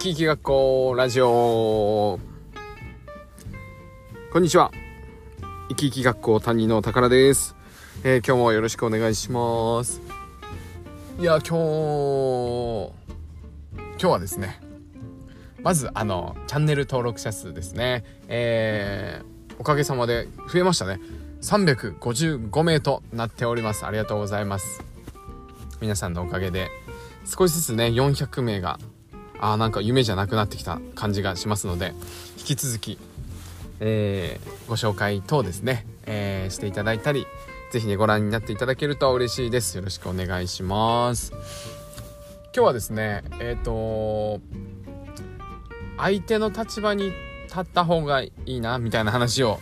き生き学校ラジオ。こんにちは。生き生き学校担任の宝です、えー、今日もよろしくお願いします。いや今日今日はですねまずあのチャンネル登録者数ですね。えー、おかげさまで増えましたね。355名となっております。ありがとうございます。皆さんのおかげで少しずつね400名があなんか夢じゃなくなってきた感じがしますので引き続き、えー、ご紹介等ですね、えー、していただいたり是非ねご覧になっていただけると嬉しいですよろしくお願いします今日はですねえっ、ー、と相手の立場に立った方がいいなみたいな話を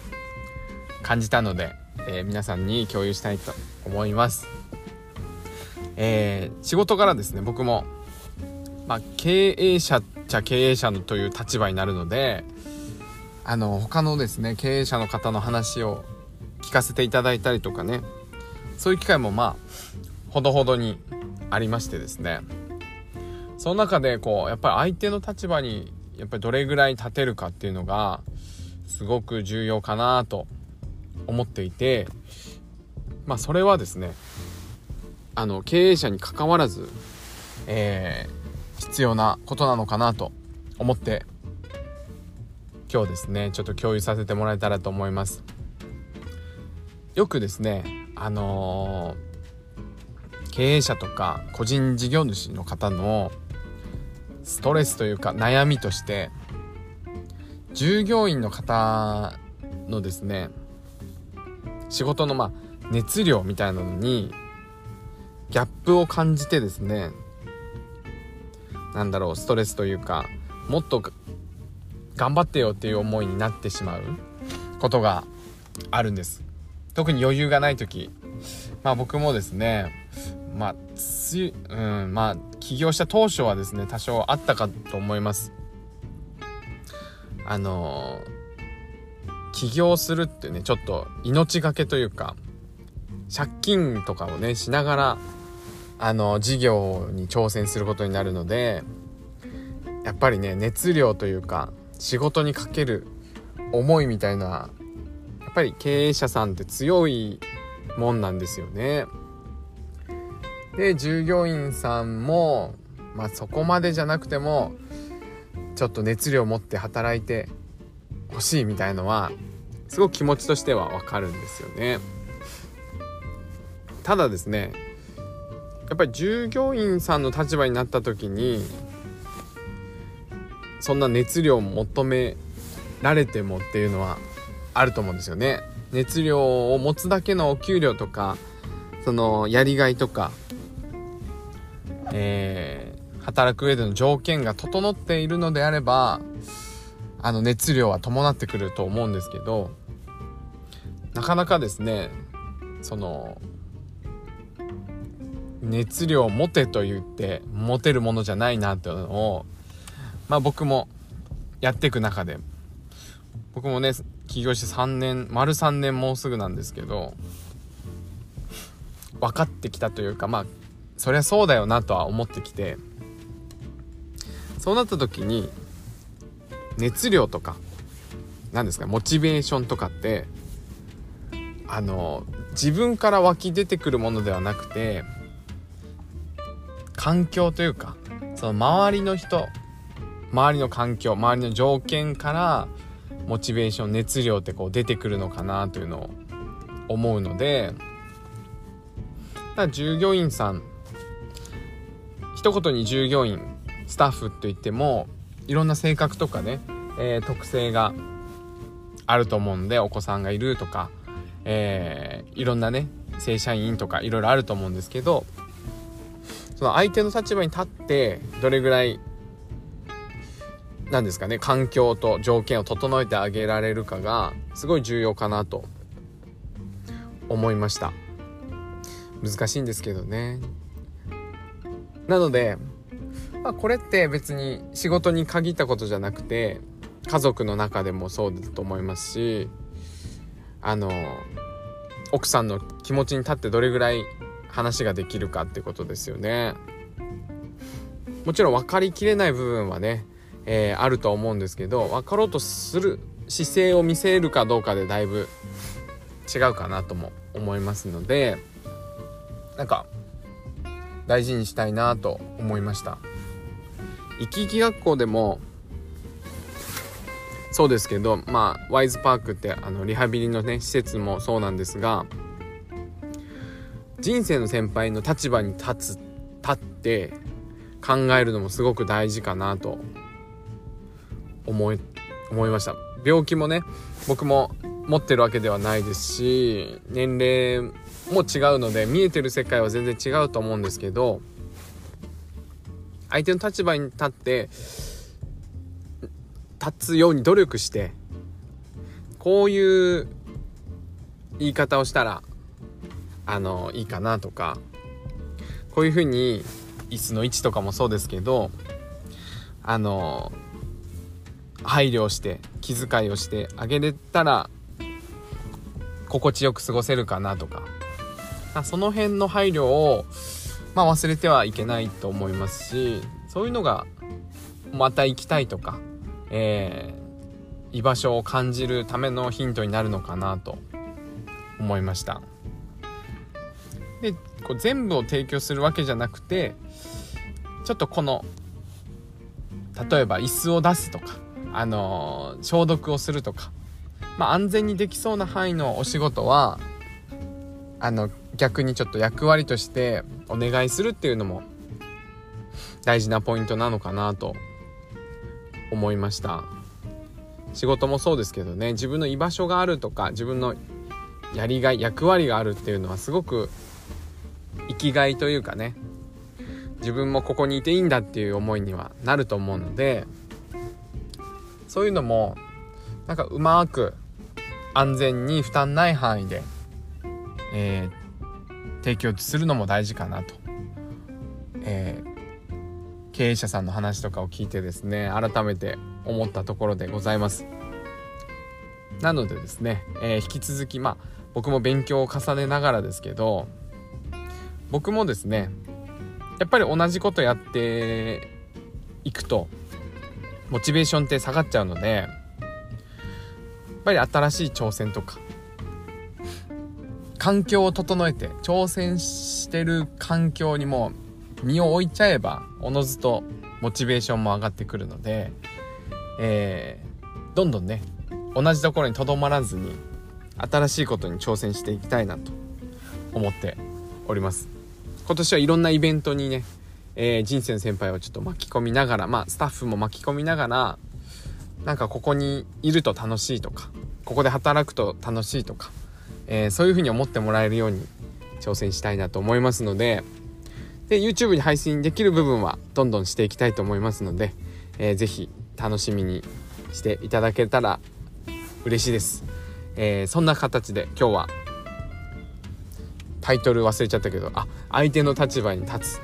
感じたので、え、皆さんに共有したいと思います。えー、仕事からですね僕も、まあ、経営者っちゃ経営者のという立場になるのであの他のですね経営者の方の話を聞かせていただいたりとかねそういう機会もまあほどほどにありましてですね。その中でこうやっぱり相手の立場にやっぱりどれぐらい立てるかっていうのがすごく重要かなと思っていてまあそれはですねあの経営者にかかわらず、えー、必要なことなのかなと思って今日ですねちょっと共有させてもらえたらと思います。よくですねあのー、経営者とか個人事業主の方のストレスというか悩みとして従業員の方のですね仕事のまあ熱量みたいなのにギャップを感じてですねなんだろうストレスというかもっと頑張ってよっていう思いになってしまうことがあるんです。特に余裕がない時。まあ僕もですねまあつうんまあ起業した当初はですね多少あったかと思います。あの起業するってねちょっと命がけというか借金とかをねしながらあの事業に挑戦することになるのでやっぱりね熱量というか仕事にかける思いみたいなやっぱり経営者さんって強いもんなんですよね。で従業員さんもまあそこまでじゃなくてもちょっと熱量を持って働いてほしいみたいのはすごく気持ちとしてはわかるんですよねただですねやっぱり従業員さんの立場になった時にそんな熱量を求められてもっていうのはあると思うんですよね。熱量を持つだけのお給料とかそのやりがいとかえー、働く上での条件が整っているのであればあの熱量は伴ってくると思うんですけどなかなかですねその熱量を持てと言って持てるものじゃないなっていうのをまあ僕もやっていく中で僕もね起業して3年丸3年もうすぐなんですけど分かってきたというかまあそりゃそうだよなとは思ってきてそうなった時に熱量とか何ですかモチベーションとかってあの自分から湧き出てくるものではなくて環境というかその周りの人周りの環境周りの条件からモチベーション熱量ってこう出てくるのかなというのを思うのでだ従業員さん一言に従業員スタッフといってもいろんな性格とかね、えー、特性があると思うんでお子さんがいるとか、えー、いろんなね正社員とかいろいろあると思うんですけどその相手の立場に立ってどれぐらいなんですかね環境と条件を整えてあげられるかがすごい重要かなと思いました。難しいんですけどね。なのでまあ、これって別に仕事に限ったことじゃなくて家族の中でもそうだと思いますしあの奥さんの気持ちに立ってどれぐらい話ができるかってことですよね。もちろん分かりきれない部分はね、えー、あると思うんですけど分かろうとする姿勢を見せるかどうかでだいぶ違うかなとも思いますのでなんか大事にしたいなと思いました。生き生き学校でもそうですけどまあワイズパークってあのリハビリのね施設もそうなんですが人生の先輩の立場に立つ立って考えるのもすごく大事かなと思い思いました。病気もね僕も持ってるわけではないですし年齢も違うので見えてる世界は全然違うと思うんですけど相手の立場に立って立つように努力してこういう言い方をしたらあのいいかなとかこういうふうに椅子の位置とかもそうですけどあの配慮して気遣いをしてあげれたら心地よく過ごせるかなとか。その辺の配慮を、まあ、忘れてはいけないと思いますしそういうのがまた行きたいとか、えー、居場所を感じるためのヒントになるのかなと思いました。でこう全部を提供するわけじゃなくてちょっとこの例えば椅子を出すとか、あのー、消毒をするとか、まあ、安全にできそうな範囲のお仕事はあの逆にちょっと役割としてお願いするっていうのも大事なポイントなのかなと思いました。仕事もそうですけどね自分の居場所があるとか自分のやりがい役割があるっていうのはすごく生きがいというかね。自分もここにいていいんだっていう思いにはなると思うのでそういうのもなんかうまく安全に負担ない範囲で、えー、提供するのも大事かなと、えー、経営者さんの話とかを聞いてですね改めて思ったところでございます。なのでですね、えー、引き続きまあ僕も勉強を重ねながらですけど僕もですねやっぱり同じことやっていくとモチベーションって下がっちゃうのでやっぱり新しい挑戦とか環境を整えて挑戦してる環境にも身を置いちゃえばおのずとモチベーションも上がってくるので、えー、どんどんね同じところにとどまらずに新しいことに挑戦していきたいなと思っております。今年はいろんなイベントにね、えー、人生の先輩をちょっと巻き込みながら、まあ、スタッフも巻き込みながら、なんかここにいると楽しいとか、ここで働くと楽しいとか、えー、そういうふうに思ってもらえるように挑戦したいなと思いますので、で、YouTube に配信できる部分はどんどんしていきたいと思いますので、えー、ぜひ楽しみにしていただけたら嬉しいです。えー、そんな形で今日はタイトル忘れちゃったけどあ相手の立場に立つ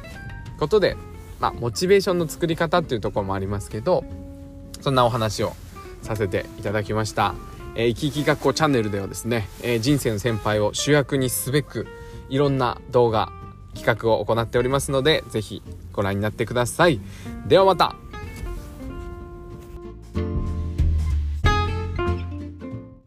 ことでまあモチベーションの作り方っていうところもありますけどそんなお話をさせていただきました。えー、生き生き学校チャンネルではですね、えー、人生の先輩を主役にすべくいろんな動画企画を行っておりますので是非ご覧になってください。ではまた